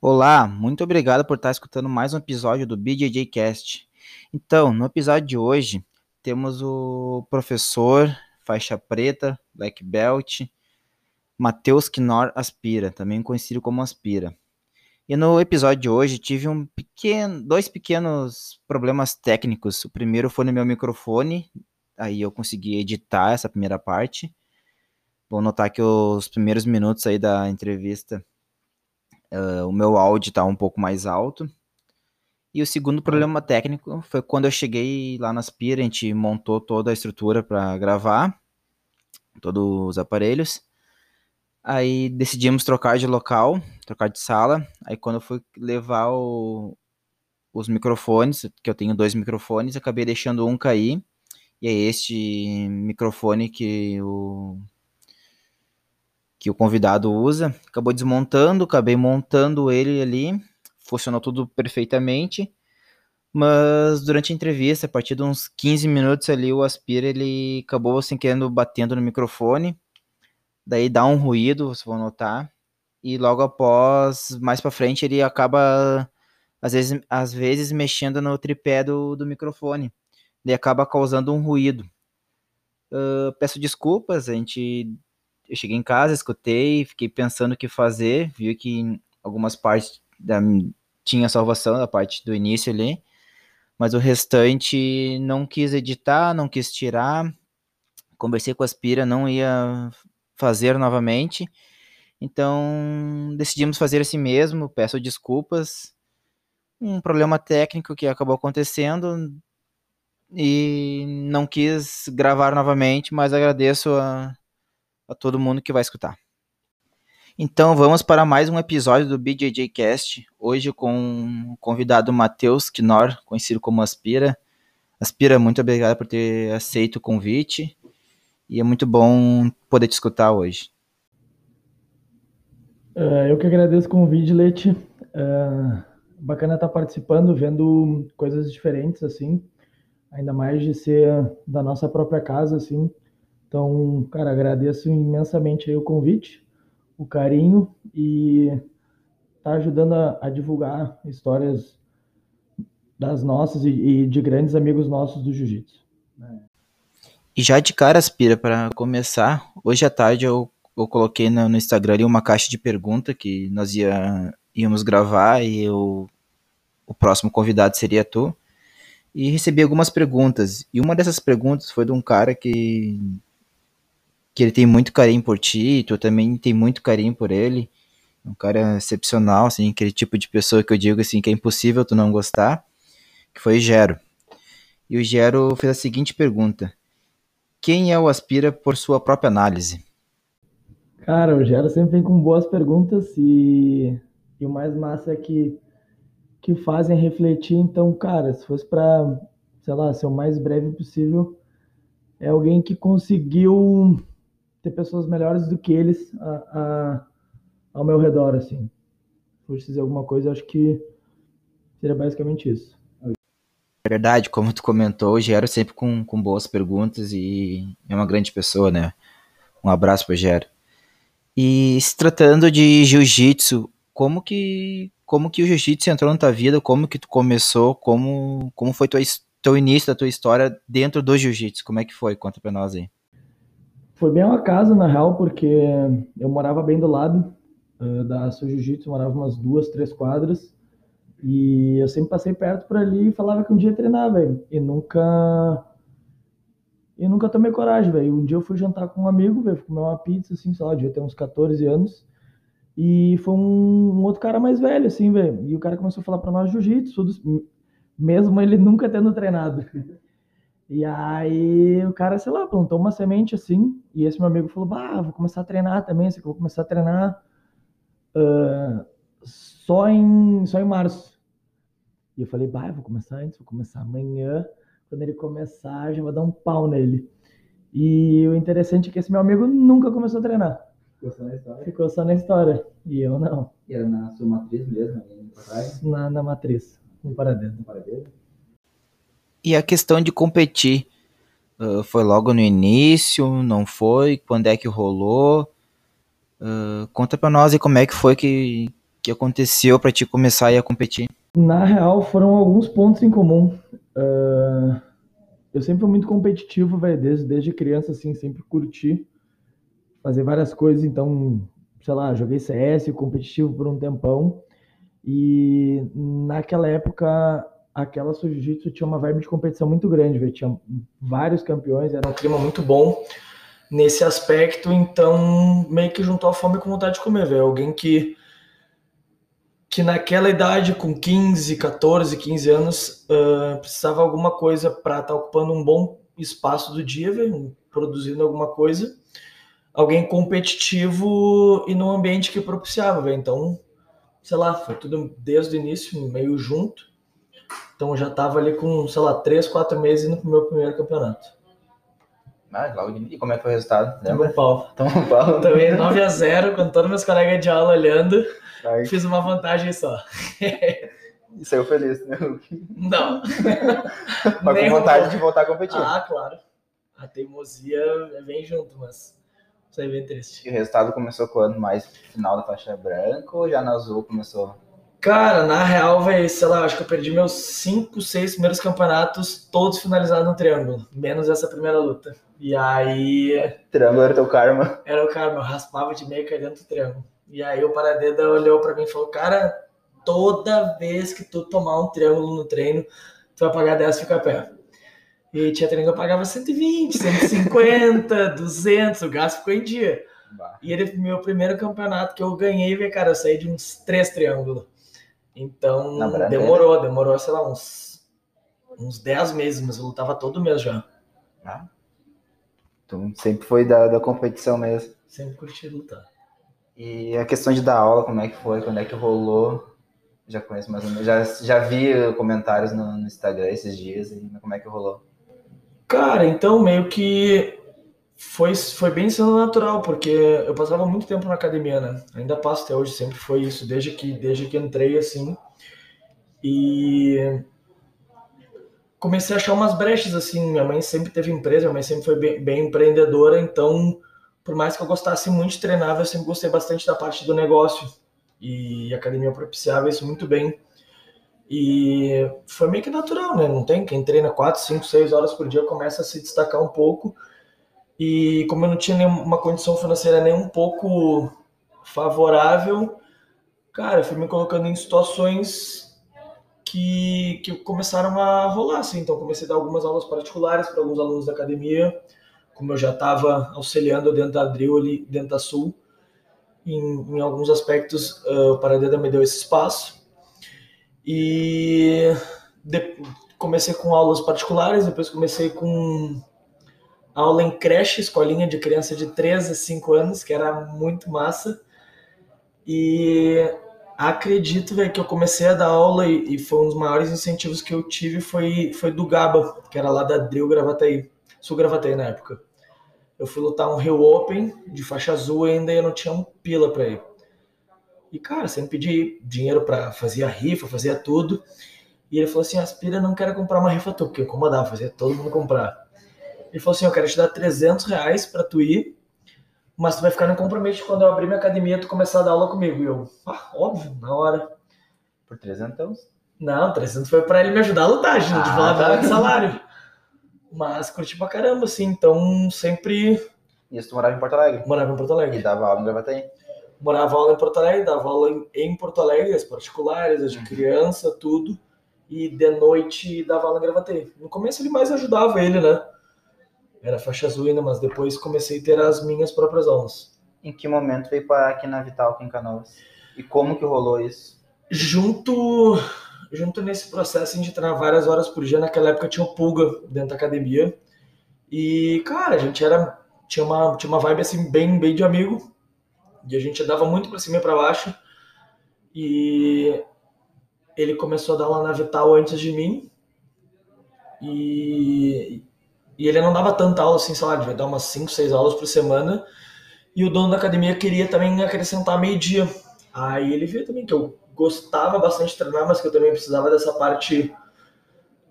Olá, muito obrigado por estar escutando mais um episódio do BJJ Cast. Então, no episódio de hoje, temos o professor faixa preta, black belt, Matheus Knorr Aspira, também conhecido como Aspira. E no episódio de hoje tive um pequeno, dois pequenos problemas técnicos. O primeiro foi no meu microfone, aí eu consegui editar essa primeira parte. Vou notar que os primeiros minutos aí da entrevista Uh, o meu áudio está um pouco mais alto. E o segundo problema técnico foi quando eu cheguei lá na Aspira, a gente montou toda a estrutura para gravar, todos os aparelhos. Aí decidimos trocar de local, trocar de sala. Aí quando eu fui levar o, os microfones, que eu tenho dois microfones, acabei deixando um cair. E é este microfone que o que o convidado usa. Acabou desmontando, acabei montando ele ali, funcionou tudo perfeitamente. Mas durante a entrevista, a partir de uns 15 minutos ali, o Aspira ele acabou sem querendo batendo no microfone. Daí dá um ruído, vocês vão notar. E logo após, mais para frente, ele acaba às vezes, às vezes mexendo no tripé do, do microfone. Daí acaba causando um ruído. Uh, peço desculpas, a gente eu cheguei em casa, escutei, fiquei pensando o que fazer, vi que algumas partes da, tinha salvação da parte do início ali, mas o restante não quis editar, não quis tirar. Conversei com a Aspira, não ia fazer novamente. Então decidimos fazer assim mesmo. Peço desculpas. Um problema técnico que acabou acontecendo e não quis gravar novamente, mas agradeço a, a todo mundo que vai escutar. Então vamos para mais um episódio do BJJ Cast, hoje com o convidado Matheus Knorr, conhecido como Aspira. Aspira, muito obrigado por ter aceito o convite e é muito bom poder te escutar hoje. Uh, eu que agradeço o convite, Leite. Uh, bacana estar participando, vendo coisas diferentes, assim, ainda mais de ser da nossa própria casa, assim. Então, cara, agradeço imensamente o convite, o carinho e tá ajudando a, a divulgar histórias das nossas e, e, de grandes amigos nossos do jiu-jitsu. E já de cara, Aspira, para começar, hoje à tarde eu, eu coloquei no, no Instagram uma caixa de pergunta que nós ia, íamos gravar e eu, o próximo convidado seria tu. E recebi algumas perguntas. E uma dessas perguntas foi de um cara que que ele tem muito carinho por ti, tu também tem muito carinho por ele. Um cara excepcional, assim, aquele tipo de pessoa que eu digo assim que é impossível tu não gostar, que foi o Gero. E o Gero fez a seguinte pergunta: Quem é o Aspira por sua própria análise? Cara, o Gero sempre vem com boas perguntas e, e o mais massa é que que fazem refletir. Então, cara, se fosse para, sei lá, ser o mais breve possível, é alguém que conseguiu ter pessoas melhores do que eles a, a, ao meu redor, assim. Por dizer alguma coisa, acho que seria basicamente isso. É verdade, como tu comentou, o Gero sempre com, com boas perguntas e é uma grande pessoa, né? Um abraço para Gero. E se tratando de jiu-jitsu, como que como que o jiu-jitsu entrou na tua vida? Como que tu começou? Como como foi tua, teu início da tua história dentro do jiu-jitsu? Como é que foi? Conta para nós aí. Foi bem uma casa, na real, porque eu morava bem do lado uh, da Sul Jiu-Jitsu, morava umas duas, três quadras. E eu sempre passei perto por ali e falava que um dia ia treinar, velho. E nunca. E nunca tomei coragem, velho. Um dia eu fui jantar com um amigo, velho, comer uma pizza, assim, sei lá, devia ter uns 14 anos. E foi um, um outro cara mais velho, assim, velho. E o cara começou a falar pra nós jiu-jitsu, mesmo ele nunca tendo treinado. E aí o cara, sei lá, plantou uma semente assim, e esse meu amigo falou, bah, vou começar a treinar também, sei que vou começar a treinar uh, só, em, só em março. E eu falei, bah, vou começar antes, vou começar amanhã, quando ele começar, já vou dar um pau nele. E o interessante é que esse meu amigo nunca começou a treinar. Ficou só na história? Ficou só na história. E eu não. E era na sua matriz mesmo? Na, na matriz, no paradeiro. No paradeiro? E a questão de competir, uh, foi logo no início, não foi? Quando é que rolou? Uh, conta pra nós e como é que foi que, que aconteceu para te começar a competir? Na real, foram alguns pontos em comum. Uh, eu sempre fui muito competitivo, velho, desde, desde criança, assim, sempre curti fazer várias coisas. Então, sei lá, joguei CS competitivo por um tempão. E naquela época, aquela Jiu-Jitsu tinha uma vibe de competição muito grande, velho. Tinha vários campeões, era um clima muito bom nesse aspecto. Então, meio que juntou a fome com vontade de comer, velho. Alguém que que naquela idade, com 15, 14, 15 anos, uh, precisava alguma coisa para estar tá ocupando um bom espaço do dia, véio, produzindo alguma coisa. Alguém competitivo e num ambiente que propiciava, véio. Então, sei lá, foi tudo desde o início, meio junto. Então já tava ali com, sei lá, 3, 4 meses no meu primeiro campeonato. Ah, logo de... E como é que foi o resultado? Lembra? Tomou pau. Tomou pau. Também 9 a 0 com todos meus colegas de aula olhando. Ai. Fiz uma vantagem só. E saiu feliz, né? Não. mas com vontade de voltar a competir. Ah, claro. A teimosia vem junto, mas isso aí é bem triste. E o resultado começou quando? Mais final da faixa branca ou já na azul começou? Cara, na real, velho, sei lá, acho que eu perdi meus 5, 6 primeiros campeonatos, todos finalizados no triângulo, menos essa primeira luta. E aí. Triângulo era teu karma? Era o karma, eu raspava de meio cair dentro do triângulo. E aí o Paradeda olhou para mim e falou: Cara, toda vez que tu tomar um triângulo no treino, tu vai pagar 10 fica pé. E tinha treino que eu pagava 120, 150, 200, o gasto ficou em dia. Bah. E ele, meu primeiro campeonato que eu ganhei, cara, eu saí de uns três triângulos. Então, demorou, demorou, sei lá, uns, uns 10 meses, mas eu lutava todo mês já. Ah. Então, sempre foi da, da competição mesmo. Sempre curti lutar. E a questão de dar aula, como é que foi? Quando é que rolou? Já conheço mais ou menos. Já, já vi comentários no, no Instagram esses dias. E como é que rolou? Cara, então meio que foi, foi bem sendo natural, porque eu passava muito tempo na academia, né? Ainda passo até hoje, sempre foi isso, desde que, desde que entrei assim. E comecei a achar umas brechas assim. Minha mãe sempre teve empresa, minha mãe sempre foi bem, bem empreendedora, então por mais que eu gostasse muito de treinar, eu sempre gostei bastante da parte do negócio. E a academia propiciava isso muito bem. E foi meio que natural, né? Não tem quem treina 4, 5, 6 horas por dia começa a se destacar um pouco. E como eu não tinha nenhuma condição financeira nem um pouco favorável, cara, eu fui me colocando em situações que, que começaram a rolar, assim. Então comecei a dar algumas aulas particulares para alguns alunos da academia como eu já estava auxiliando dentro da Drill ali, dentro da Sul, em, em alguns aspectos uh, o Paradeda me deu esse espaço. E de, comecei com aulas particulares, depois comecei com aula em creche, escolinha de criança de 3 a 5 anos, que era muito massa. E acredito véio, que eu comecei a dar aula e, e, foi um dos maiores incentivos que eu tive foi, foi do Gaba, que era lá da Drill Gravataí, Sul Gravataí na época eu fui lutar um Rio Open de faixa azul ainda e eu não tinha um pila para ir. E, cara, sempre pedi dinheiro para fazer a rifa, fazia tudo. E ele falou assim: Aspira, não quero comprar uma rifa tu, porque incomodava, fazia todo mundo comprar. Ele falou assim: Eu quero te dar 300 reais pra tu ir, mas tu vai ficar no compromisso quando eu abrir minha academia tu começar a dar aula comigo. E eu, ah, óbvio, na hora. Por 300? Não, 300 foi pra ele me ajudar a lutar, gente, ah, de falar tá. de salário. Mas curti pra caramba, assim, então sempre. E tu morava em Porto Alegre? Morava em Porto Alegre. E dava aula em Gravataí? Morava aula em Porto Alegre, dava aula em, em Porto Alegre, as particulares, as de uhum. criança, tudo. E de noite dava aula em Gravataí. No começo ele mais ajudava ele, né? Era faixa azul ainda, mas depois comecei a ter as minhas próprias aulas. Em que momento veio parar aqui na Vital, aqui em Canoas? E como que rolou isso? Junto junto nesse processo de treinar várias horas por dia, naquela época tinha o Pulga dentro da academia. E, cara, a gente era. Tinha uma, tinha uma vibe assim, bem, bem de amigo. E a gente andava muito para cima e para baixo. E ele começou a dar lá na Vital antes de mim. E, e ele não dava tanta aula assim, sei lá, devia dar umas 5, 6 aulas por semana. E o dono da academia queria também acrescentar meio-dia. Aí ele viu também que eu gostava bastante de treinar, mas que eu também precisava dessa parte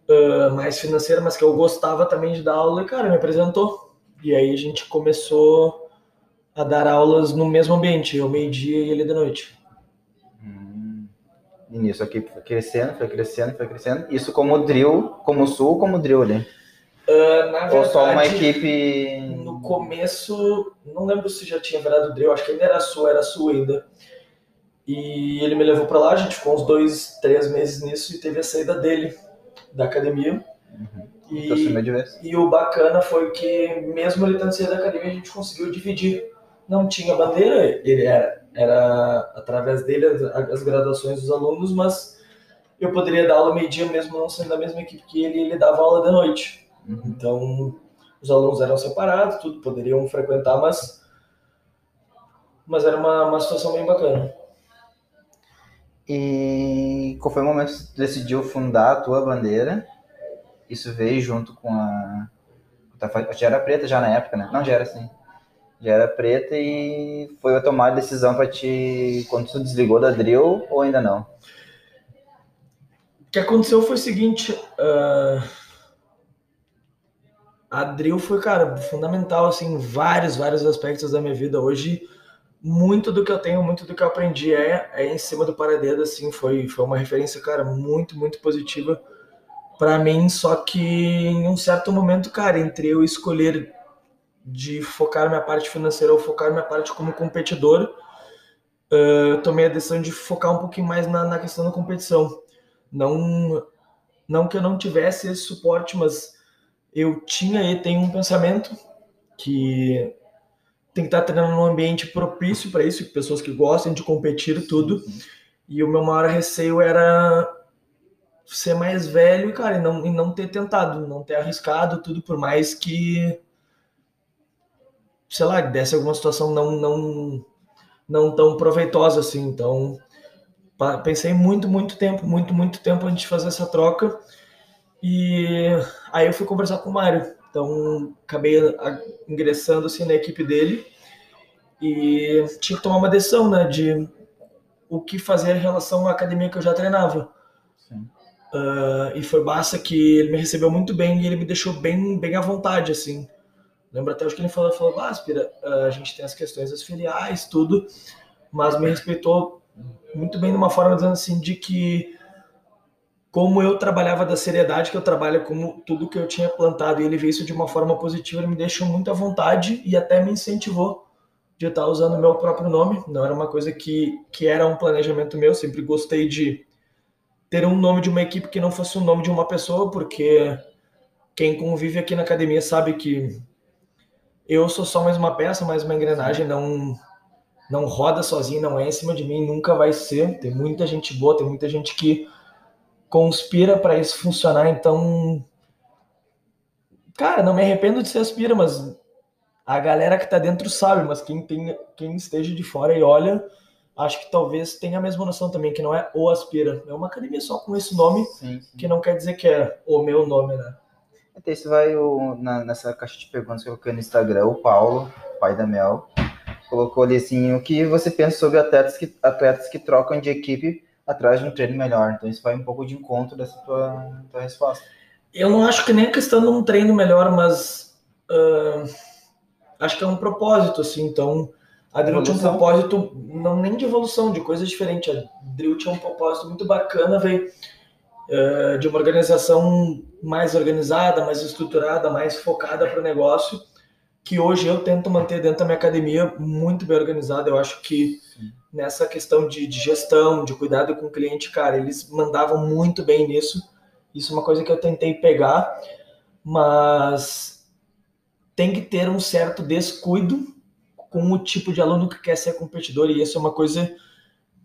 uh, mais financeira, mas que eu gostava também de dar aula. E, cara, me apresentou. E aí a gente começou a dar aulas no mesmo ambiente, eu meio-dia e ele de noite. Hum, E nisso a equipe foi crescendo, foi crescendo, foi crescendo. Isso como drill, como sul, como drill ali. Uh, na Ou só uma verdade, equipe. No começo, não lembro se já tinha virado drill, acho que ainda era sul, era sul ainda. E ele me levou pra lá, a gente ficou uns dois, três meses nisso e teve a saída dele da academia. E, acima de vez. e o bacana foi que, mesmo ele tendo saído da academia, a gente conseguiu dividir. Não tinha bandeira, ele era, era através dele as, as graduações dos alunos, mas eu poderia dar aula meio-dia mesmo não sendo da mesma equipe que ele, e ele dava aula de noite. Uhum. Então, os alunos eram separados, tudo, poderiam frequentar, mas, mas era uma, uma situação bem bacana. E qual foi o momento que tu decidiu fundar a tua bandeira? Isso veio junto com a. Já era preta já na época, né? Não, já era assim. Já era preta e foi a tomar a decisão pra te. Quando tu desligou da drill ou ainda não? O que aconteceu foi o seguinte, ah, a drill foi, cara, fundamental, assim, em vários, vários aspectos da minha vida. Hoje, muito do que eu tenho, muito do que eu aprendi é, é em cima do paradeiro, assim, foi, foi uma referência, cara, muito, muito positiva para mim, só que em um certo momento, cara, entre eu escolher de focar minha parte financeira ou focar minha parte como competidor, ah, eu tomei a decisão de focar um pouquinho mais na, na questão da competição. Não, não que eu não tivesse esse suporte, mas eu tinha e tenho um pensamento que tem que estar treinando num ambiente propício para isso, pessoas que gostem de competir e tudo. E o meu maior receio era ser mais velho, cara, e não, e não ter tentado, não ter arriscado tudo, por mais que, sei lá, desse alguma situação não, não, não tão proveitosa assim. Então, pensei muito, muito tempo, muito, muito tempo antes de fazer essa troca. E aí eu fui conversar com o Mário. Então, acabei ingressando assim na equipe dele e tinha que tomar uma decisão, né, de o que fazer em relação à academia que eu já treinava. Ah, e foi massa que ele me recebeu muito bem e ele me deixou bem, bem à vontade, assim. Lembro até o que ele falou, falou, ah, Aspira, ah, a gente tem as questões das filiais, tudo, mas me respeitou muito bem de uma forma dizendo assim, de que como eu trabalhava da seriedade que eu trabalho, como tudo que eu tinha plantado, e ele viu isso de uma forma positiva, ele me deixou muito à vontade e até me incentivou de estar usando o meu próprio nome. Não era uma coisa que, que era um planejamento meu, sempre gostei de ter um nome de uma equipe que não fosse o nome de uma pessoa, porque quem convive aqui na academia sabe que eu sou só mais uma peça, mais uma engrenagem, não não roda sozinho, não é em cima de mim, nunca vai ser. Tem muita gente boa, tem muita gente que conspira para isso funcionar, então cara, não me arrependo de ser aspira, mas a galera que tá dentro sabe, mas quem tem quem esteja de fora e olha, acho que talvez tenha a mesma noção também que não é o aspira, é uma academia só com esse nome, Sim, sim. que não quer dizer que é o meu nome, né? Até isso vai o- na- nessa caixa de perguntas que eu coloquei no Instagram, o Paulo, pai da Mel, colocou ali assim, o que você pensa sobre atletas que, atletas que trocam de equipe atrás de um treino melhor? Então isso vai um pouco de encontro dessa tua, tua resposta. Eu não acho que nem a questão de um treino melhor, mas ah, acho que é um propósito, assim. Então, a Drill tinha um propósito, não nem de evolução, de coisa diferente. A Drill tinha um propósito muito bacana, veio ah, de uma organização mais organizada, mais estruturada, mais focada para o negócio, que hoje eu tento manter dentro da minha academia muito bem organizada. Eu acho que. Nessa questão de, de gestão, de cuidado com o cliente, cara, eles mandavam muito bem nisso. Isso é uma coisa que eu tentei pegar, mas tem que ter um certo descuido com o tipo de aluno que quer ser competidor, e isso é uma coisa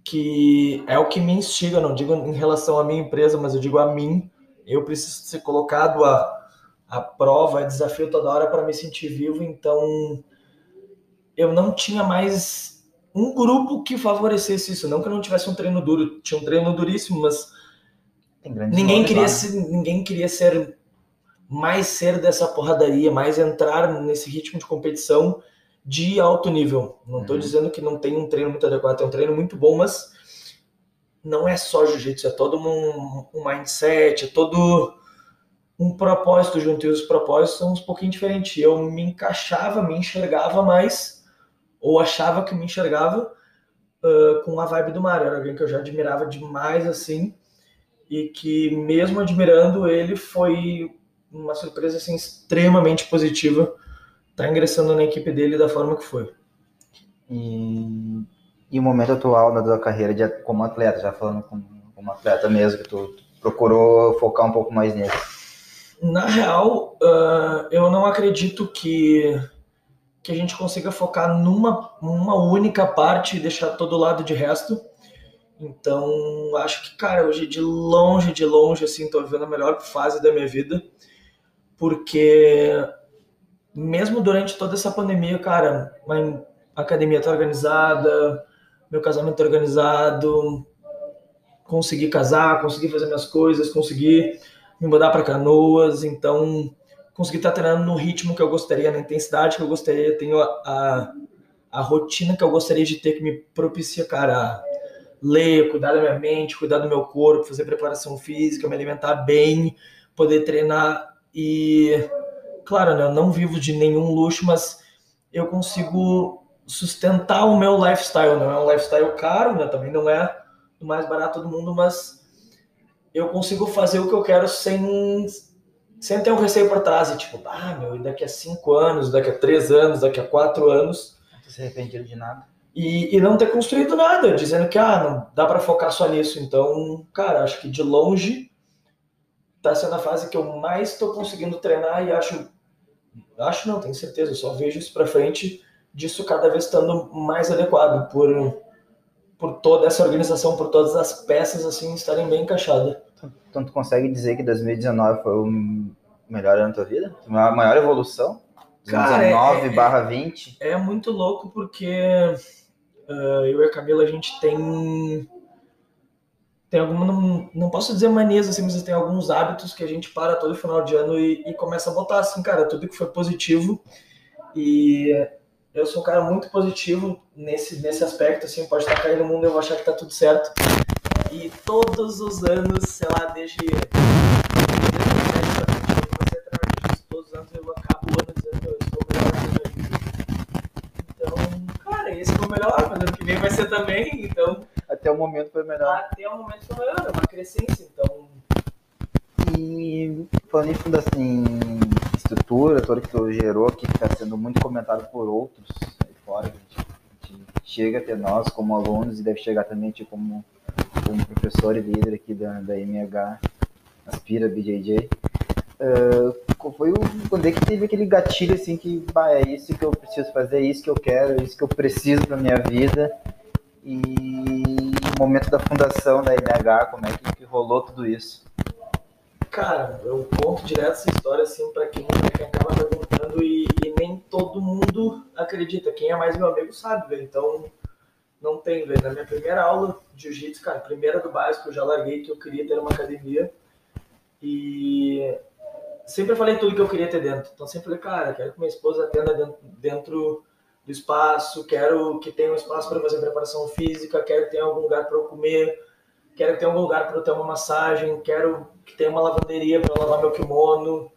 que é o que me instiga, não digo em relação à minha empresa, mas eu digo a mim. Eu preciso ser colocado a, a prova, a desafio toda hora para me sentir vivo, então eu não tinha mais um grupo que favorecesse isso. Não que não tivesse um treino duro, tinha um treino duríssimo, mas ninguém queria ninguém queria ser mais ser dessa porradaria, mais entrar nesse ritmo de competição de alto nível. Não estou Uhum. dizendo que não tem um treino muito adequado, tem um treino muito bom, mas não é só jiu-jitsu, é todo um, um mindset, é todo um propósito junto, e os propósitos são um pouquinho diferentes. Eu me encaixava, me enxergava mais, ou achava que me enxergava, uh, com a vibe do Mário. Era alguém que eu já admirava demais, assim, e que mesmo admirando ele, foi uma surpresa assim, extremamente positiva estar tá ingressando na equipe dele da forma que foi. E, e o momento atual da tua carreira de, como atleta, já falando como, como atleta mesmo, que tu, tu procurou focar um pouco mais nisso? Na real, uh, eu não acredito que, que a gente consiga focar numa uma única parte e deixar todo lado de resto. Então, acho que, cara, hoje de longe, de longe, assim, tô vivendo a melhor fase da minha vida, porque mesmo durante toda essa pandemia, cara, a academia tá organizada, meu casamento tá organizado, consegui casar, consegui fazer minhas coisas, consegui me mudar para Canoas, então consegui estar treinando no ritmo que eu gostaria, na intensidade que eu gostaria, tenho a, a, a rotina que eu gostaria de ter que me propicia, cara, ler, cuidar da minha mente, cuidar do meu corpo, fazer preparação física, me alimentar bem, poder treinar. E claro, né, eu não vivo de nenhum luxo, mas eu consigo sustentar o meu lifestyle, não é um lifestyle caro, né, também não é o mais barato do mundo, mas eu consigo fazer o que eu quero sem, sem ter um receio por trás. E tipo, ah, meu, daqui a cinco anos, daqui a três anos, daqui a quatro anos. Não se arrependido de nada. E, e não ter construído nada, dizendo que, ah, não dá para focar só nisso. Então, cara, acho que de longe tá sendo a fase que eu mais estou conseguindo treinar e acho, acho não, tenho certeza, eu só vejo isso para frente disso cada vez estando mais adequado por por toda essa organização, por todas as peças assim estarem bem encaixadas. Então tu consegue dizer que 2019 foi o melhor ano da tua vida? A maior evolução? 2019 barra 20? É, é, muito louco porque uh, eu e a Camila a gente tem tem alguma não, não posso dizer manias assim, mas tem alguns hábitos que a gente para todo final de ano e, e começa a botar assim, cara, tudo que foi positivo e eu sou um cara muito positivo nesse, nesse aspecto, assim, pode estar caindo no mundo, eu vou achar que tá tudo certo. E todos os anos, sei lá, desde. Todos os anos eu acabo o ano dizendo que eu melhor. Então, cara, esse foi o melhor, mas ano que vem vai ser também, então. Até o momento foi melhor. Até o momento foi melhor, é uma crescência, então. E falando em fundação, em estrutura toda que tu gerou que está sendo muito comentado por outros aí fora, a gente, a gente chega até nós como alunos e deve chegar também tipo, como, como professor e líder aqui da, da MH Aspira BJJ. Uh, ah, foi o, quando é que teve aquele gatilho assim que bah, é isso que eu preciso fazer, é isso que eu quero, é isso que eu preciso para minha vida e o momento da fundação da MH, como é que, que rolou tudo isso? Cara, eu conto direto essa história assim para quem, quem acaba perguntando e, e, nem todo mundo acredita. Quem é mais meu amigo sabe. Então não tem, velho. Na minha primeira aula de jiu-jitsu, cara, primeira do básico, eu já larguei que eu queria ter uma academia. E sempre falei tudo que eu queria ter dentro. Então sempre falei, cara, quero que minha esposa atenda dentro, dentro do espaço, quero que tenha um espaço para fazer preparação física, quero que tenha algum lugar para eu comer quero ter um lugar para eu ter uma massagem, quero que tenha uma lavanderia para lavar meu kimono,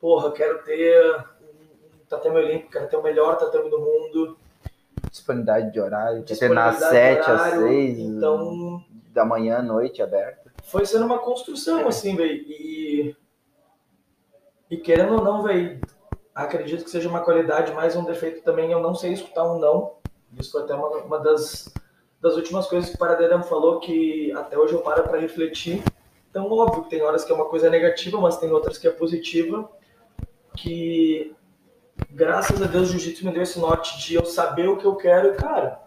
porra, quero ter um tatame olímpico, quero ter o melhor tatame do mundo. Disponibilidade de horário, quer ter nas 7 às 6 então, da manhã à noite aberta. Foi sendo uma construção, assim, velho, e, e querendo ou não, velho, acredito que seja uma qualidade, mais um defeito também, eu não sei escutar um não, isso foi até uma, uma das das últimas coisas que o Paradeirão falou que até hoje eu paro para refletir. Então, óbvio que tem horas que é uma coisa negativa, mas tem outras que é positiva. Que, graças a Deus, o Jiu-Jitsu me deu esse norte de eu saber o que eu quero e, cara,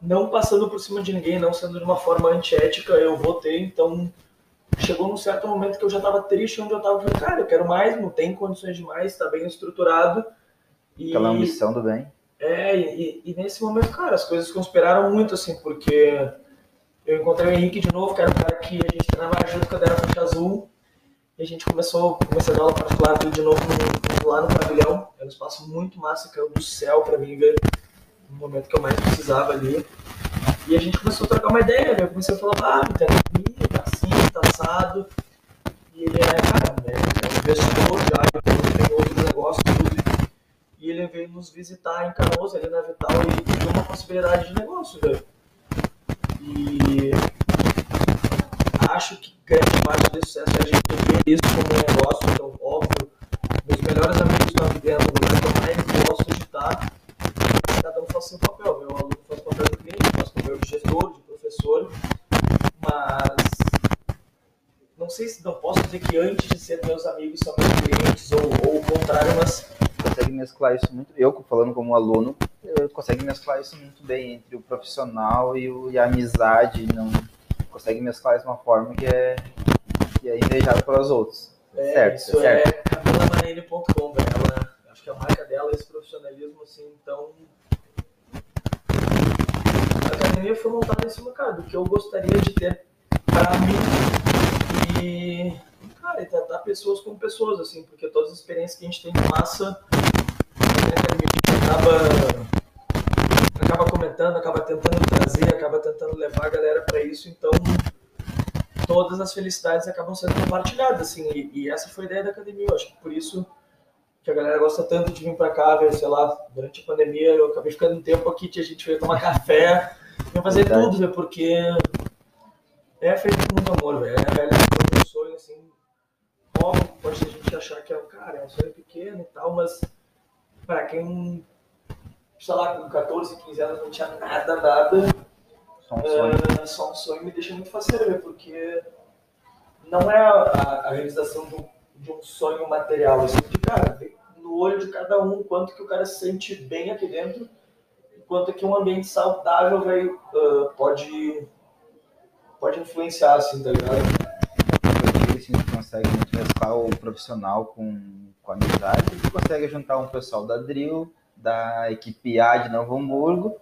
não passando por cima de ninguém, não sendo de uma forma antiética, eu vou ter. Então, chegou num certo momento que eu já estava triste, onde eu estava falando, cara, eu quero mais, não tem condições de mais, está bem estruturado. E... Aquela ambição do bem. É, e, e, nesse momento, cara, as coisas conspiraram muito, assim, porque eu encontrei o Henrique de novo, que era um cara que a gente treinava junto quando era faixa azul, e a gente começou, comecei a dar aula particular de novo no, lá no pavilhão, era um espaço muito massa, caiu do céu pra mim ver no momento que eu mais precisava ali. E a gente começou a trocar uma ideia, eu comecei a falar, ah, tem academia, tá assim, tá assado. E ele é, cara, né, é investidor já, então tem outros negócios, tudo e ele veio nos visitar em Canoas, ali na Vital, e viu uma possibilidade de negócio, velho. E acho que grande parte desse sucesso é a gente ver isso como um negócio, então, óbvio, meus melhores amigos estão aqui dentro, o lugar que eu mais gosto de estar, cada um faz seu papel, meu aluno faz o papel do cliente, faz o papel de gestor, de professor, mas não sei se não posso dizer que antes de ser meus amigos são meus clientes ou, ou o contrário, mas consegue mesclar isso muito. Eu, falando como aluno, eu consegue mesclar isso muito bem entre o profissional e, o, e a amizade. Não consegue mesclar isso de uma forma que é, que é invejada pelos outros. é, certo, isso certo. é CamilaManene.com, velho. Ela, acho que a marca dela é esse profissionalismo, assim, então. A academia foi montada em cima, cara, do que eu gostaria de ter pra mim. E, cara, e tratar pessoas como pessoas, assim, porque todas as experiências que a gente tem de massa, a acaba, acaba comentando, acaba tentando trazer, acaba tentando levar a galera pra isso, então todas as felicidades acabam sendo compartilhadas, assim, e, e essa foi a ideia da academia, eu acho que por isso que a galera gosta tanto de vir pra cá, ver, sei lá, durante a pandemia eu acabei ficando um tempo aqui, tinha gente veio tomar café, veio fazer Verdade. tudo, velho, porque é feito com muito amor, velho, é, velho, é um sonho, assim, óbvio, pode a gente achar que é, cara, é um sonho pequeno e tal, mas pra quem, sei lá, com 14, 15 anos não tinha nada, nada, Só um sonho. é, só um sonho me deixa muito faceiro, velho, porque não é a, a- a realização de um, de um sonho material, assim, de cara, no olho de cada um quanto que o cara se sente bem aqui dentro, quanto que um ambiente saudável, velho, ah, pode, pode influenciar, assim, tá ligado? Contigo, assim, tu consegue muito mesclar o profissional com, com a amizade, tu consegue juntar um pessoal da Drill, da equipe A de Novo Hamburgo,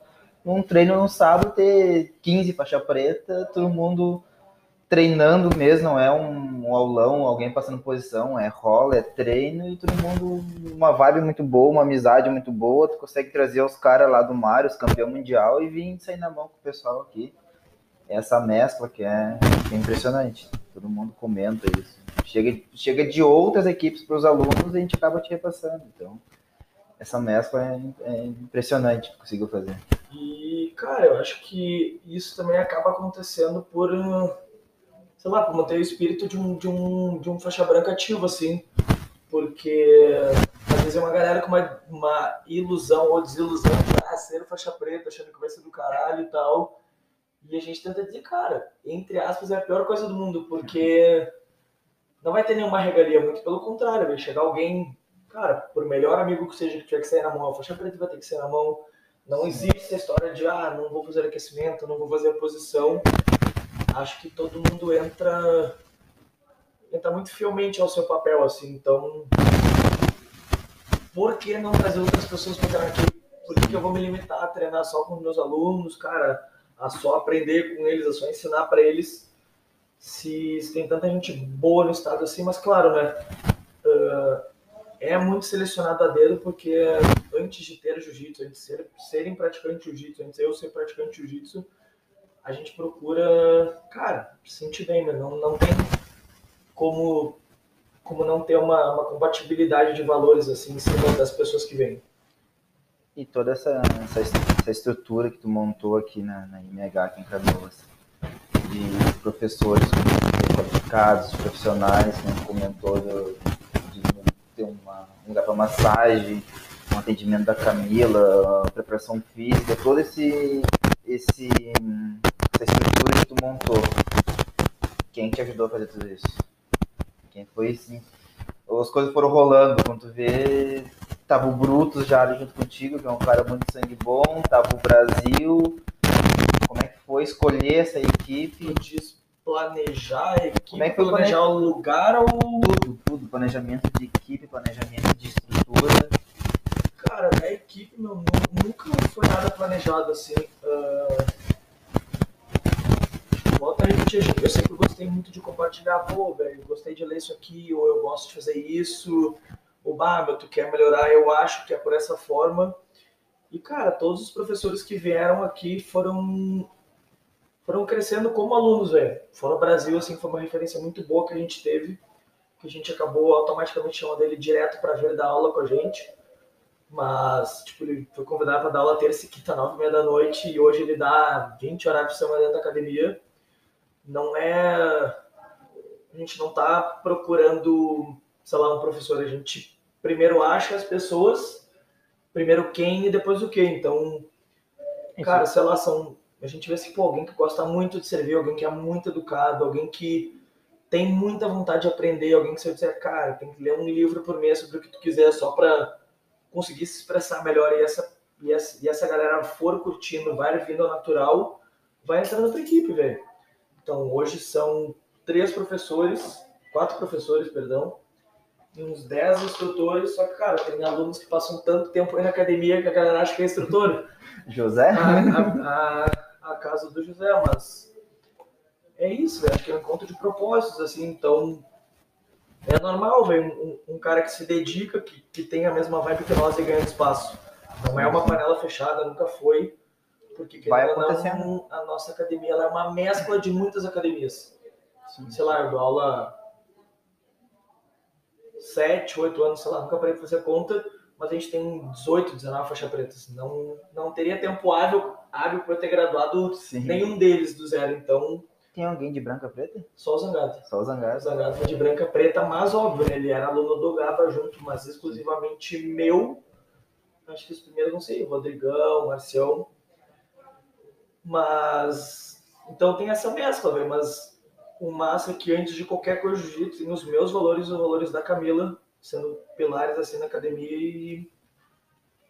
num treino no sábado, ter 15 faixa preta, todo mundo treinando mesmo, não é um, aulão, alguém passando posição, é rola, é treino e todo mundo, uma vibe muito boa, uma amizade muito boa, tu consegue trazer os caras lá do Mário, os campeão mundial, e vir sair na mão com o pessoal aqui. Essa mescla que é, que é impressionante. Todo mundo comenta isso. Chega, chega de outras equipes para os alunos e a gente acaba te repassando. Então, essa mescla é, é impressionante que conseguiu fazer. E, cara, eu acho que isso também acaba acontecendo por, uh, sei lá, por manter o espírito de um, de um, de um faixa branca ativo, assim. Porque às vezes é uma galera com uma, uma ilusão ou desilusão de ah, ser faixa preta, achando que vai ser do caralho e tal. E a gente tenta dizer, cara, entre aspas, é a pior coisa do mundo, porque não vai ter nenhuma regalia, muito pelo contrário, vai chegar alguém, cara, por melhor amigo que seja que tiver que sair na mão, a faixa preta vai ter que sair na mão. Não existe a história de, ah, não vou fazer aquecimento, não vou fazer a posição. Acho que todo mundo entra entra muito fielmente ao seu papel, assim. Então, por que não trazer outras pessoas para treinar aqui? Por que, que eu vou me limitar a treinar só com meus alunos, cara? A só aprender com eles, a só ensinar para eles? Se, se tem tanta gente boa no estado assim, mas claro, né? ah, é muito selecionado a dedo porque antes de ter jiu-jitsu, antes de ser, serem praticantes de jiu-jitsu, antes de eu ser praticante jiu-jitsu, a gente procura, cara, se sentir bem, né? Não, não tem como, como não ter uma, uma compatibilidade de valores assim em cima das pessoas que vêm. E toda essa, essa, essa estrutura que tu montou aqui na, na IMH, aqui em Canoas, de professores qualificados, profissionais, como comentou, do- de ter uma, um lugar para massagem, um atendimento da Camila, preparação física, todo esse, esse essa estrutura que tu montou. Quem te ajudou a fazer tudo isso? Quem foi assim? As coisas foram rolando, quando tu vê, tava o Brutus já ali junto contigo, que é um cara muito sangue bom, tava o Brasil. Como é que foi escolher essa equipe? Tu diz planejar a equipe, Como é que foi planejar o lugar ou. Tudo, tudo, planejamento de equipe, planejamento de estrutura. Cara, a equipe, meu, nu- nunca foi nada planejado assim. ah, Volto a repetir, eu sempre gostei muito de compartilhar, pô, velho, gostei de ler isso aqui, ou eu gosto de fazer isso, o Barba, tu quer melhorar, eu acho que é por essa forma. E, cara, todos os professores que vieram aqui foram foram crescendo como alunos, velho. Fora o Brasil, assim, foi uma referência muito boa que a gente teve, que a gente acabou automaticamente chamando ele direto para vir dar aula com a gente. Mas, tipo, ele foi convidado para dar aula terça e quinta, nove e meia da noite, e hoje ele dá 20 horários por semana dentro da academia. Não é. A gente não tá procurando, sei lá, um professor. A gente primeiro acha as pessoas, primeiro quem e depois o que. Então, cara, sei lá, são. A gente vê assim, pô, alguém que gosta muito de servir, alguém que é muito educado, alguém que tem muita vontade de aprender, alguém que você dizer, cara, tem que ler um livro por mês sobre o que tu quiser só para conseguir se expressar melhor e essa, e essa, e essa galera for curtindo, vai vindo ao natural, vai entrar na tua equipe, velho. Então, hoje são três professores, quatro professores, perdão, e uns dez instrutores, só que, cara, tem alunos que passam tanto tempo aí na academia que a galera acha que é instrutor. José? A, a, a, casa do José, mas é isso, velho. Acho que é um encontro de propósitos, assim, então é normal ver um, um, cara que se dedica, que, que tem a mesma vibe que nós e ganha espaço. Não é uma panela fechada, nunca foi. Porque Vai acontecendo. Não, a nossa academia ela é uma mescla de muitas academias. Sim. Sei lá, eu dou aula 7, 8 anos, sei lá, nunca parei de fazer conta, mas a gente tem 18, 19 faixas pretas. Não, não teria tempo hábil, hábil para ter graduado Sim. nenhum deles do zero. Então, tem alguém de branca preta? Só o Zangado. Só o Zangado. O Zangado foi de branca preta, mas óbvio, né? Ele era aluno do Gava junto, mas exclusivamente meu. Acho que os primeiros, não sei, o Rodrigão, o Marcião. Mas. Então tem essa mescla, velho. Mas o massa que antes de qualquer coisa jiu-jitsu, tem os meus valores os valores da Camila, sendo pilares assim na academia. E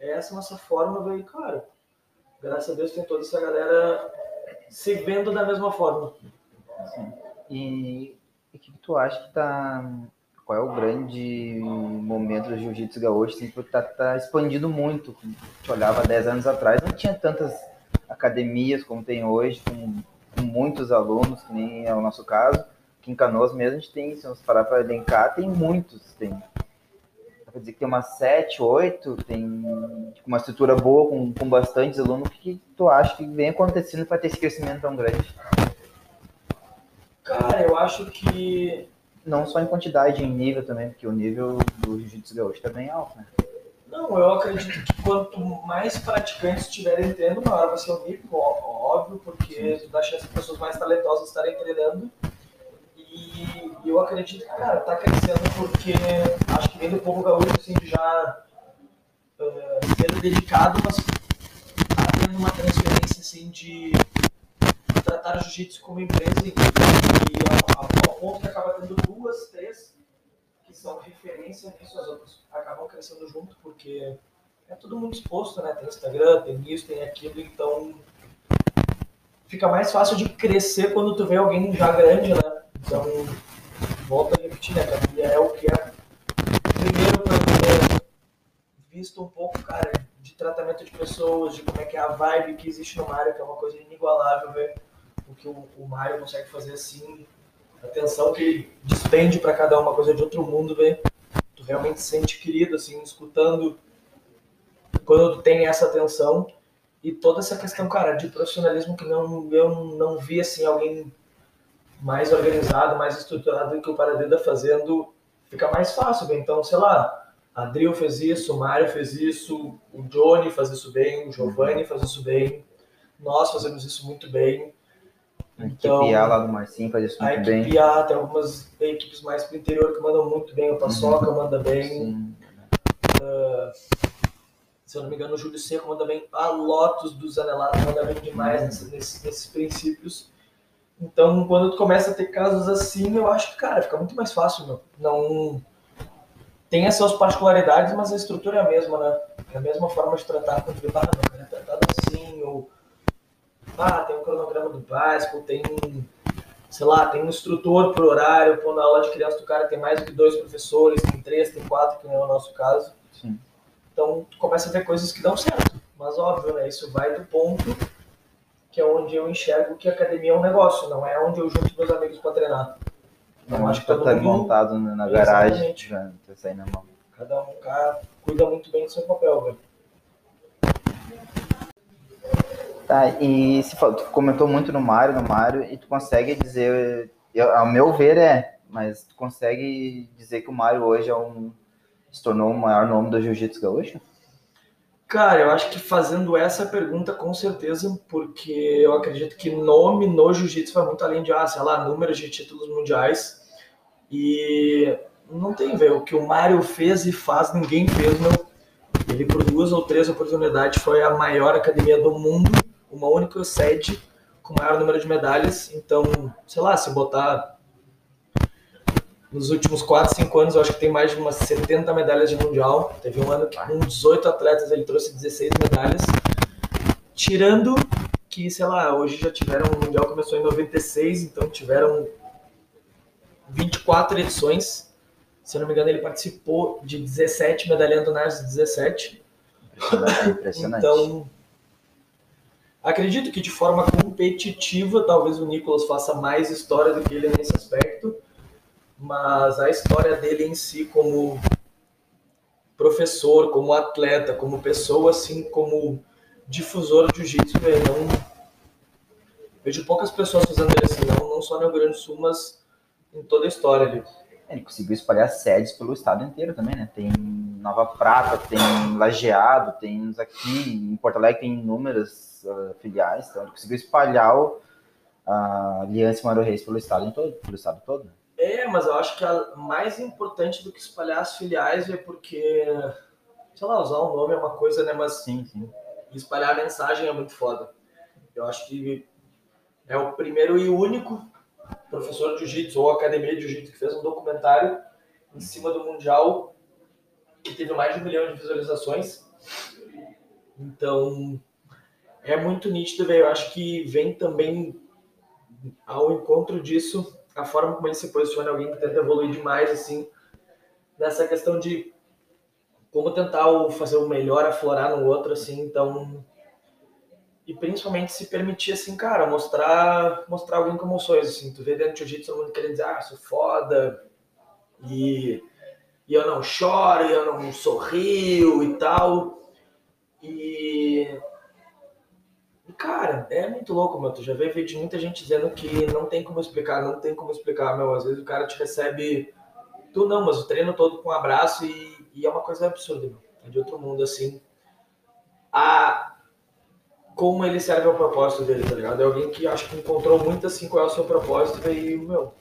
é essa nossa forma, velho. Cara, graças a Deus tem toda essa galera se vendo da mesma forma. Sim. E o que tu acha que tá. Qual é o grande momento do jiu-jitsu gaúcho? Assim, tá, tá expandindo muito. Gente olhava 10 anos atrás, não tinha tantas academias como tem hoje, com, com muitos alunos, que nem é o nosso caso. Aqui em Canoas mesmo a gente tem, se nós parar para elencar, tem muitos. Tem quer dizer que tem umas sete, oito, tem uma estrutura boa, com, com bastantes alunos. O que, que tu acha que vem acontecendo para ter esse crescimento tão grande? Cara, eu acho que. Não só em quantidade, em nível também, porque o nível do Jiu-Jitsu gaúcho está bem alto, né? Não, eu acredito que quanto mais praticantes estiverem tendo, maior vai ser o nível, óbvio, porque Sim. dá chance de pessoas mais talentosas estarem treinando. E eu acredito que, cara, tá crescendo porque acho que vem do povo gaúcho, assim, já uh, sendo dedicado, mas tá tendo uma transferência, assim, de tratar o jiu-jitsu como empresa e, e ao, ao ponto que acaba tendo duas, três que são referência nisso, as outras acabam crescendo junto, porque é tudo muito exposto, né? Tem Instagram, tem isso, tem aquilo, então fica mais fácil de crescer quando tu vê alguém já grande, né? Então, volta a repetir, né? A é o que é. Primeiro, para ter visto um pouco, cara, de tratamento de pessoas, de como é que é a vibe que existe no Mario, que é uma coisa inigualável, ver o que o, o Mario consegue fazer assim, atenção que despende para cada uma coisa de outro mundo, ver tu realmente se sente querido, assim, escutando quando tu tem essa atenção e toda essa questão, cara, de profissionalismo que não, eu não vi, assim, alguém mais organizado, mais estruturado do que o Paradeda fazendo, fica mais fácil. Então, sei lá, a Adril fez isso, o Mário fez isso, o Johnny faz isso bem, o Giovanni faz isso bem, nós fazemos isso muito bem. A então, equipe A lá do Marcinho faz isso muito bem. A equipe A tem algumas equipes mais pro interior que mandam muito bem, o Paçoca uhum. manda bem. Uh, se eu não me engano, o Júlio Seco manda bem. A Lotus dos Anelados manda bem demais uhum. nesses, nesses princípios. Então, quando tu começa a ter casos assim, eu acho que, cara, fica muito mais fácil, meu. Não. Tem as suas particularidades, mas a estrutura é a mesma, né? É a mesma forma de tratar quando ah, não, é tratado assim, ou. Ah, tem um cronograma do básico, tem sei lá, tem um instrutor por horário, pô, na aula de criança do cara tem mais do que dois professores, tem três, tem quatro, que não é o nosso caso. Sim. Então, tu começa a ver coisas que dão certo. Mas, óbvio, né? Isso vai do ponto que é onde eu enxergo que a academia é um negócio, não é onde eu junto meus amigos para treinar. Não, acho que todo tá mundo... montado na garagem, já tá saindo na mão. Cada um cara cuida muito bem do seu papel, velho. Tá, e se tu comentou muito no Mário, no Mário, e tu consegue dizer, eu, ao meu ver é, mas tu consegue dizer que o Mário hoje é um, se tornou o maior nome do Jiu-Jitsu gaúcho? Cara, eu acho que fazendo essa pergunta, com certeza, porque eu acredito que nome no jiu-jitsu vai muito além de, ah, sei lá, números de títulos mundiais. E não tem, velho. O que o Mário fez e faz, ninguém fez, meu. Ele, por duas ou três oportunidades, foi a maior academia do mundo, uma única sede com o maior número de medalhas. Então, sei lá, se botar nos últimos 4, 5 anos, eu acho que tem mais de umas 70 medalhas de mundial. Teve um ano que com 18 atletas ele trouxe 16 medalhas. Tirando que, sei lá, hoje já tiveram, o mundial começou em 96, então tiveram 24 edições. Se eu não me engano, ele participou de 17 medalhando nas 17. Impressionante. impressionante. Então, acredito que de forma competitiva, talvez o Nicolas faça mais história do que ele nesse aspecto mas a história dele em si como professor, como atleta, como pessoa, assim, como difusor de jiu-jitsu, não vejo poucas pessoas fazendo ele assim, não, não só no Rio Grande do Sul, mas em toda a história ali. Ele conseguiu espalhar sedes pelo estado inteiro também, né? Tem Nova Prata, tem Lajeado, tem aqui, em Porto Alegre tem inúmeras uh, filiais, então ele conseguiu espalhar o, a Aliança Mário Reis pelo estado todo, pelo estado todo. Né? É, mas eu acho que a mais importante do que espalhar as filiais é porque, sei lá, usar o um nome é uma coisa, né? Mas sim, sim. espalhar a mensagem é muito foda. Eu acho que é o primeiro e único professor de jiu-jitsu ou academia de jiu-jitsu que fez um documentário em cima do Mundial que teve mais de um milhão de visualizações. Então, é muito nítido, velho. Eu acho que vem também ao encontro disso a forma como ele se posiciona, alguém que tenta evoluir demais, assim, nessa questão de como tentar fazer o melhor aflorar no outro, assim, então e principalmente se permitir, assim, cara, mostrar mostrar alguém com emoções, assim, tu vê dentro do jiu-jitsu todo mundo querendo dizer, ah, sou foda, e, e eu não choro, e eu não sorrio e tal, e Cara, é muito louco, meu. Tu já vê vídeo de muita gente dizendo que não tem como explicar, não tem como explicar, meu. Às vezes o cara te recebe. Tu não, mas o treino todo com um abraço e, e é uma coisa absurda, meu. É de outro mundo, assim. A. Como ele serve ao propósito dele, tá ligado? É alguém que acho que encontrou muito assim qual é o seu propósito e, meu.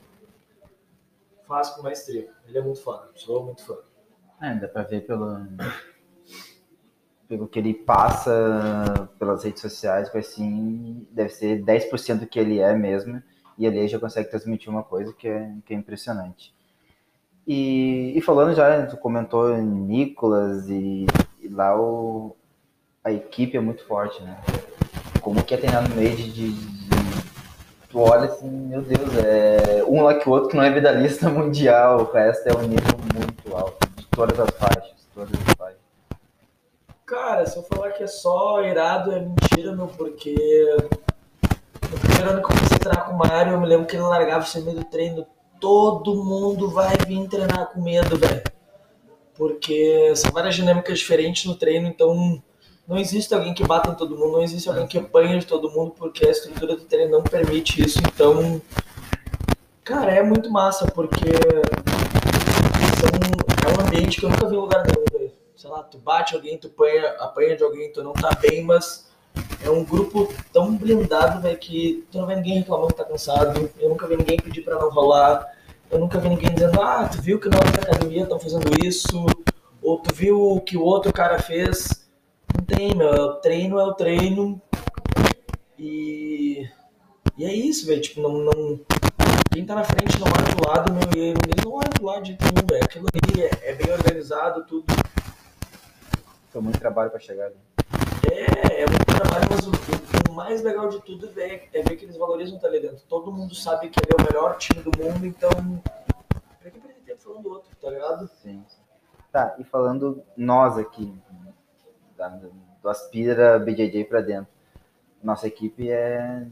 Faz com maestria. Ele é muito fã, sou muito fã. É, dá pra ver pelo pelo que ele passa pelas redes sociais, assim, deve ser 10% do que ele é mesmo, e ali já consegue transmitir uma coisa que é, que é impressionante. E, e falando já, tu comentou Nicolas, e, e lá o, a equipe é muito forte, né? Como que é treinar no meio de, de, de tu olha assim, meu Deus, é um lá que o outro que não é medalhista mundial, o resto é um nível muito alto, de todas as faixas, todas as faixas. Cara, se eu falar que é só irado, é mentira, meu, porque no primeiro ano que eu comecei a treinar com o Mário, eu me lembro que ele largava o meio do treino, todo mundo vai vir treinar com medo, velho. Porque são várias dinâmicas diferentes no treino, então não existe alguém que bata em todo mundo, não existe alguém que apanha de todo mundo, porque a estrutura do treino não permite isso, então. Cara, é muito massa, porque são, é um ambiente que eu nunca vi em lugar nenhum sei lá, tu bate alguém, tu apanha, apanha de alguém, tu não tá bem, mas é um grupo tão blindado, velho, que tu não vê ninguém reclamando que tá cansado, eu nunca vi ninguém pedir pra não rolar, eu nunca vi ninguém dizendo, ah, tu viu que na outra academia estão fazendo isso, ou tu viu o que o outro cara fez. Tem, meu, o treino é o treino. E, e é isso, velho, tipo, não, não, quem tá na frente não olha do lado, meu, e eles não olham do lado de nenhum, velho. Aquilo ali é, é bem organizado, tudo foi muito trabalho para chegar ali. É, é muito trabalho, mas o, o, mais legal de tudo é, é ver que eles valorizam estar ali dentro. Todo mundo sabe que ele é o melhor time do mundo, então. Pra que perder tempo falando do outro, tá ligado? Sim. Tá, e falando nós aqui, da, do Aspira BJJ pra dentro. Nossa equipe é.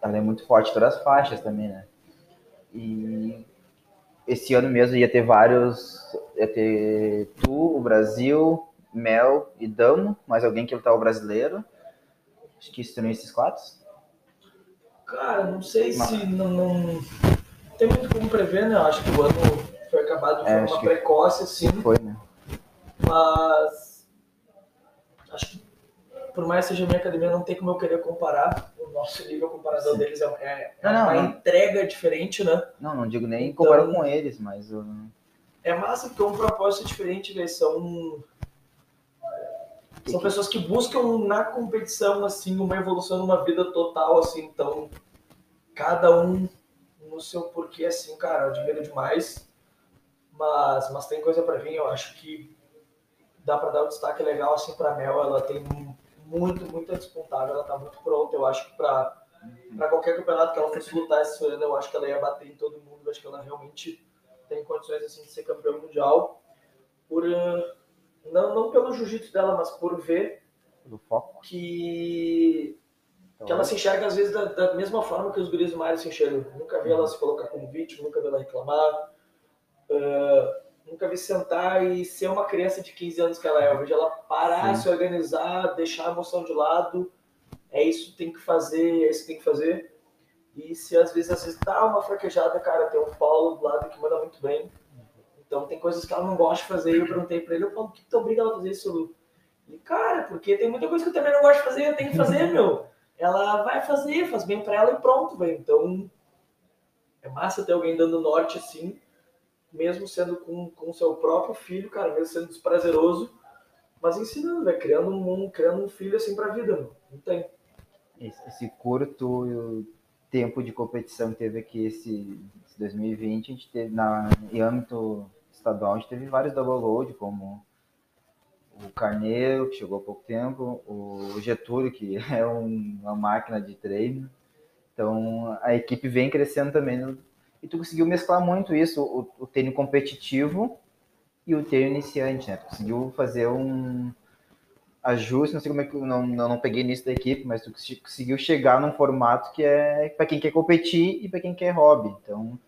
Ela é muito forte todas as faixas também, né? E esse ano mesmo ia ter vários. Ia ter tu, o Brasil, Mel e Damo, mais alguém que lutar o brasileiro. Acho que seriam esses quatro. Cara, não sei Mas... se não, não, tem muito como prever, né? Eu acho que o ano foi acabado de é, forma precoce, assim. Foi, né? Mas por mais que seja minha academia, não tem como eu querer comparar. O nosso nível comparado ao Sim. deles é, é, é Não, não, uma não. entrega diferente, né? Não, não digo nem Então- comparado com eles, mas uh, É massa porque é um propósito diferente, velho. São. São pessoas que buscam na competição, assim, uma evolução numa vida total, assim. Então, cada um no seu porquê, assim, cara, eu admiro demais. Mas, mas tem coisa pra vir, eu acho que dá pra dar um destaque legal, assim, pra Mel. Ela tem muito, muito a despontar, ela tá muito pronta. Eu acho que pra, pra qualquer campeonato que ela fosse lutar esse ano, eu acho que ela ia bater em todo mundo. Eu acho que ela realmente tem condições assim de ser campeã mundial por eh, não, não pelo jiu-jitsu dela, mas por ver que, Então, que ela se enxerga às vezes da, da mesma forma que os guris do Mário se enxergam. Nunca vi ela se colocar como vítima, nunca vi ela reclamar, eh, nunca vi sentar e ser uma criança de 15 anos que ela é. Eu vejo ela parar, Sim. se organizar, deixar a emoção de lado. É isso que tem que fazer, é isso que tem que fazer. E se às vezes, às vezes dá uma fraquejada, cara, tem o Paulo do lado que manda muito bem. Então tem coisas que ela não gosta de fazer. E eu perguntei pra ele, "Ô, Paulo, por que tu obriga ela a fazer isso, Lu? E, cara, porque tem muita coisa que eu também não gosto de fazer, eu tenho que fazer, meu. Ela vai fazer, faz bem pra ela e pronto, velho. Então é massa ter alguém dando norte assim, mesmo sendo com o seu próprio filho, cara, mesmo sendo desprazeroso, mas ensinando, velho, criando um, criando um filho assim pra vida, meu. Não tem. esse, esse curto tempo de competição que teve aqui esse, esse 2020, a gente teve na, em âmbito estadual, a gente teve vários double load, como o Carneiro, que chegou há pouco tempo, o Getúlio, que é um- uma máquina de treino. Então a equipe vem crescendo também. E tu conseguiu mesclar muito isso, o, o treino competitivo e o treino iniciante, né? Tu conseguiu fazer um ajuste, não sei como é que não, não, não peguei nisso da equipe, mas tu conseguiu chegar num formato que é para quem quer competir e para quem quer hobby. Então,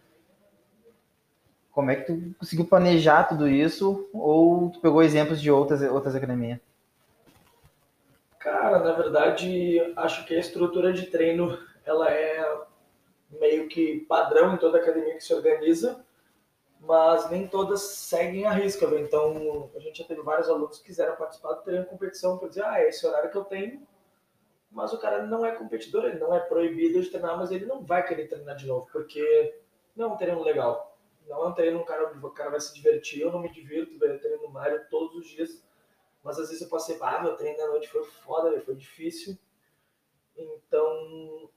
como é que tu conseguiu planejar tudo isso ou tu pegou exemplos de outras outras academias? Cara, na verdade, acho que a estrutura de treino ela é meio que padrão em toda academia que se organiza, mas nem todas seguem a risca. velho. Então, a gente já teve vários alunos que quiseram participar do treino competição para dizer, ah, é esse horário que eu tenho, mas o cara não é competidor, ele não é proibido de treinar, mas ele não vai querer treinar de novo, porque não é um treino legal. Não é um treino, um cara, o cara vai se divertir, eu não me divirto, eu treino no Mário todos os dias, mas às vezes eu passei, ah, meu treino da noite foi foda, foi difícil. Então,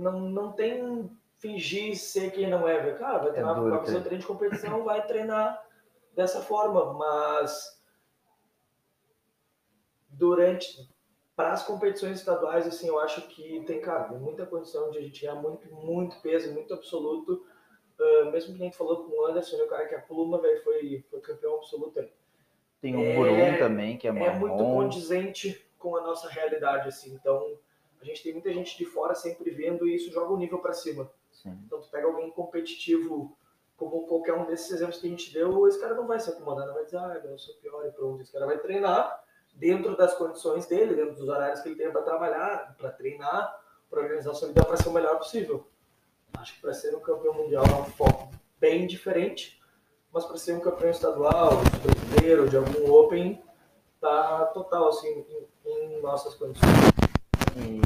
não, não tem fingir ser quem não é, velho. Cara, vai treinar, duro, vai fazer cara. o treino de competição, vai treinar dessa forma, mas durante para as competições estaduais, assim, eu acho que tem, cara, muita condição de a gente ganhar muito, muito peso, muito absoluto. Ah, mesmo que nem tu falou com o Anderson, né, o cara que é a pluma, velho, foi, foi campeão absoluto. Tem o É- Burum também, que é É muito marrom. condizente com a nossa realidade, assim. Então, a gente tem muita gente de fora sempre vendo e isso joga o nível para cima. Sim. Então, tu pega alguém competitivo, como qualquer um desses exemplos que a gente deu, esse cara não vai se acomodar, não vai dizer, ah, eu sou pior e pronto. Esse cara vai treinar dentro das condições dele, dentro dos horários que ele tem para trabalhar, para treinar, para organizar sua vida para ser o melhor possível. Acho que para ser um campeão mundial é um foco bem diferente, mas para ser um campeão estadual, de brasileiro, de algum Open, tá total assim em, em nossas condições. E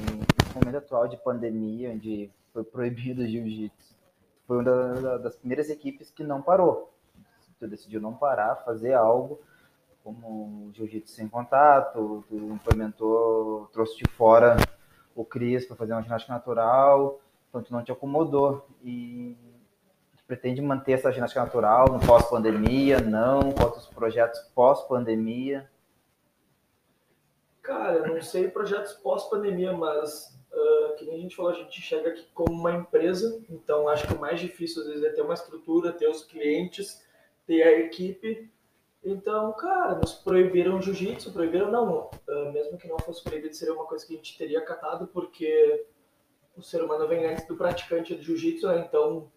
no momento atual de pandemia, onde foi proibido o jiu-jitsu, foi uma da- da- das primeiras equipes que não parou. Tu decidiu não parar, fazer algo como o jiu-jitsu sem contato, tu implementou, trouxe de fora o Cris para fazer uma ginástica natural, então tu não te acomodou. E pretende manter essa ginástica natural no pós-pandemia? Não? Quais os projetos pós-pandemia? Cara, não sei projetos pós-pandemia, mas ah, que nem a gente falou, a gente chega aqui como uma empresa, então acho que o mais difícil às vezes é ter uma estrutura, ter os clientes, ter a equipe. Então, cara, nos proibiram jiu-jitsu, proibiram não. Ah, mesmo que não fosse proibido, seria uma coisa que a gente teria acatado, porque o ser humano vem antes do praticante de jiu-jitsu, né? Então,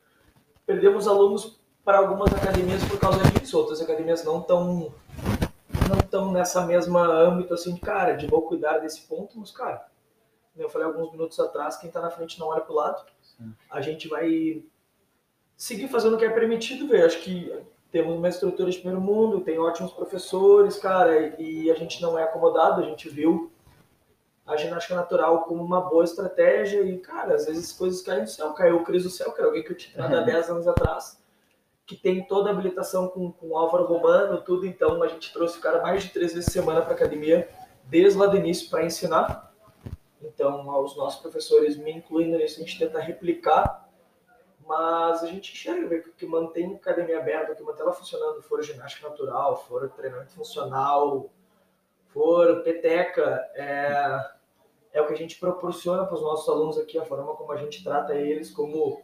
perdemos alunos para algumas academias por causa disso, outras academias não estão não estão nessa mesma âmbito assim de cara, de vou cuidar desse ponto, mas cara, eu falei alguns minutos atrás, quem tá na frente não olha pro lado. Sim. A gente vai seguir fazendo o que é permitido, velho. Acho que temos uma estrutura de primeiro mundo, tem ótimos professores, cara, e a gente não é acomodado, a gente viu a ginástica natural como uma boa estratégia e, cara, às vezes coisas caem do céu. Caiu o Cris do céu, que era alguém que eu tinha treinado há 10 anos atrás, que tem toda a habilitação com, com o Álvaro Romano, tudo. Então, a gente trouxe o cara mais de três vezes semana para academia, desde lá do início, para ensinar. Então, aos nossos professores, me incluindo nisso, a gente tenta replicar mas a gente enxerga que mantém a academia aberta, que mantém ela funcionando, for ginástica natural, for treinamento funcional, for peteca, é, é o que a gente proporciona para os nossos alunos aqui, a forma como a gente trata eles, como,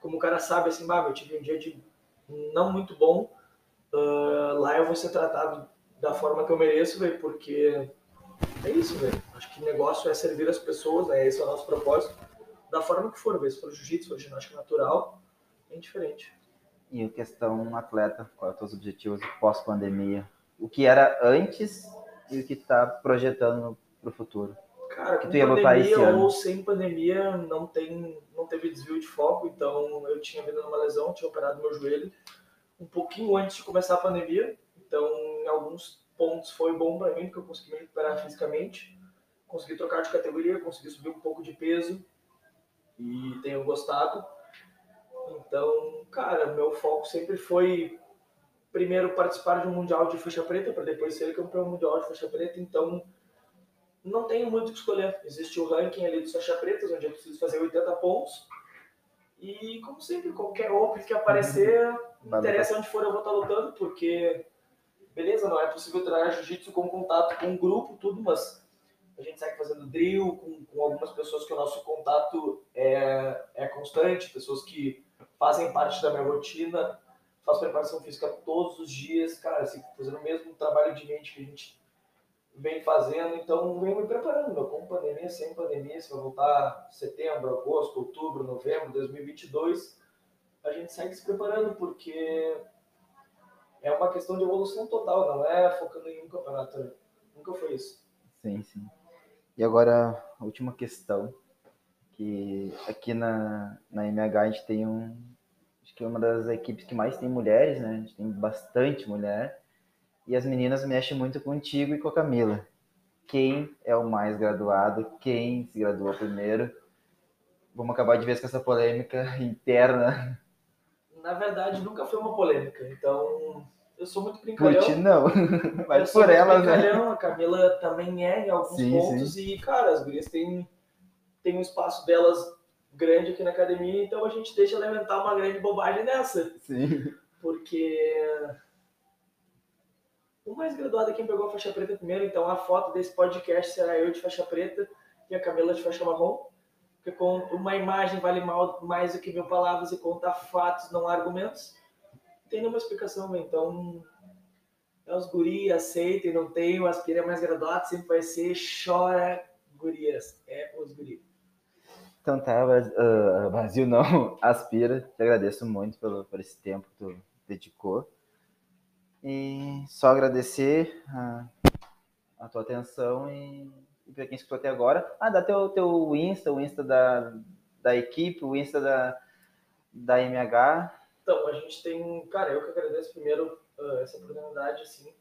como o cara sabe assim, eu tive um dia de não muito bom, uh, lá eu vou ser tratado da forma que eu mereço, véio, porque é isso, velho. Acho que negócio é servir as pessoas, né? Esse é o nosso propósito da forma que for, se for jiu-jitsu, for ginástica natural, é diferente. E a questão atleta, quais os objetivos pós-pandemia? O que era antes e o que está projetando para o futuro? Cara, com pandemia ou sem pandemia, não, tem, não teve desvio de foco, então eu tinha vindo numa lesão, tinha operado meu joelho um pouquinho antes de começar a pandemia, então em alguns pontos foi bom para mim, porque eu consegui me recuperar fisicamente, consegui trocar de categoria, consegui subir um pouco de peso, e tenho gostado. Então, cara, meu foco sempre foi primeiro participar de um mundial de faixa preta para depois ser campeão mundial de faixa preta. Então, não tenho muito o que escolher. Existe o ranking ali dos faixa pretas, onde eu preciso fazer 80 pontos. E, como sempre, qualquer Open que aparecer, não interessa onde for, eu vou estar lutando, porque, beleza, não é possível treinar jiu-jitsu com contato com um grupo, tudo, mas a gente segue fazendo drill com, com algumas pessoas que o nosso contato é, é constante, pessoas que fazem parte da minha rotina, faço preparação física todos os dias, cara, assim, fazendo o mesmo trabalho de mente que a gente vem fazendo, então venho me preparando, com pandemia, sem pandemia, se vai voltar setembro, agosto, outubro, novembro de 2022, a gente segue se preparando, porque é uma questão de evolução total, não é focando em um campeonato, nunca foi isso. Sim, sim. E agora, a última questão, que aqui na, na MH a gente tem um, acho que é uma das equipes que mais tem mulheres, né? A gente tem bastante mulher. E as meninas mexem muito contigo e com a Camila. Quem é o mais graduado? Quem se graduou primeiro? Vamos acabar de vez com essa polêmica interna. Na verdade, nunca foi uma polêmica. Então, eu sou muito brincalhão. Por ti não, mas por elas, né? A Camila também é em alguns sim, pontos sim. e, cara, as gurias têm, têm um espaço delas grande aqui na academia, então a gente deixa alimentar uma grande bobagem nessa. Sim. Porque o mais graduado é quem pegou a faixa preta primeiro, então a foto desse podcast será eu de faixa preta e a Camila de faixa marrom. Porque com uma imagem vale mais do que mil palavras e conta fatos, não argumentos tem nenhuma explicação, então é os guri, aceitem, não tem, o aspira é mais graduado, sempre vai ser, chora, gurias, é os guri. Então tá, uh, Brasil não, aspira, te agradeço muito pelo, por esse tempo que tu dedicou. E só agradecer a, a tua atenção e, e para quem escutou até agora. Ah, dá teu, teu Insta, o Insta da, da equipe, o Insta da, da MH, então, a gente tem, cara, eu que agradeço primeiro uh, essa oportunidade, assim.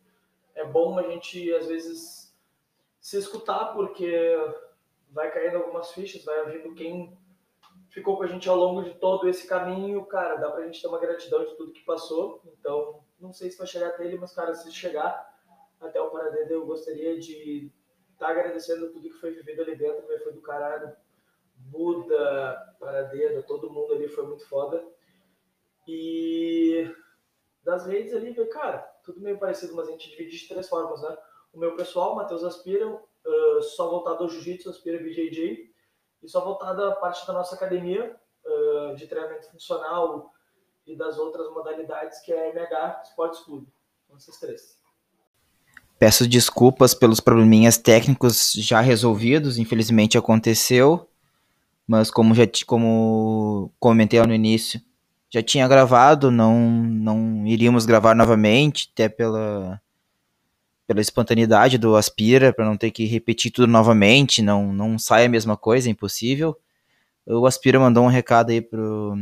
É bom a gente, às vezes, se escutar, porque vai caindo algumas fichas, vai vindo quem ficou com a gente ao longo de todo esse caminho, cara, dá pra gente ter uma gratidão de tudo que passou. Então, não sei se vai chegar até ele, mas, cara, se chegar até o Paradeiro, eu gostaria de estar tá agradecendo tudo que foi vivido ali dentro, foi do caralho. Buda, Paradeiro, todo mundo ali foi muito foda. E das redes ali, cara, tudo meio parecido, mas a gente divide de três formas, né? O meu pessoal, Matheus Aspira, uh, só voltado ao jiu-jitsu, Aspira BJJ, e só voltado à parte da nossa academia uh, de treinamento funcional e das outras modalidades, que é a MH Sports Club. São esses três. Peço desculpas pelos probleminhas técnicos já resolvidos, infelizmente aconteceu, mas como já como comentei no início, já tinha gravado, não, não iríamos gravar novamente, até pela, pela espontaneidade do Aspira, para não ter que repetir tudo novamente, não, não sai a mesma coisa, é impossível. O Aspira mandou um recado aí pro,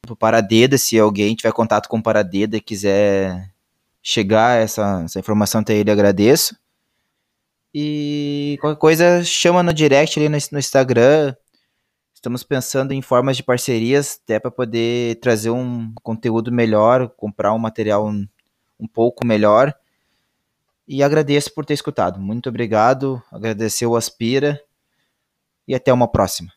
pro Paradeda, se alguém tiver contato com o Paradeda e quiser chegar essa, essa informação até ele, agradeço. E qualquer coisa, chama no direct ali no, no Instagram. Estamos pensando em formas de parcerias, até para poder trazer um conteúdo melhor, comprar um material um, um pouco melhor. E agradeço por ter escutado. Muito obrigado. Agradecer o Aspira. E até uma próxima.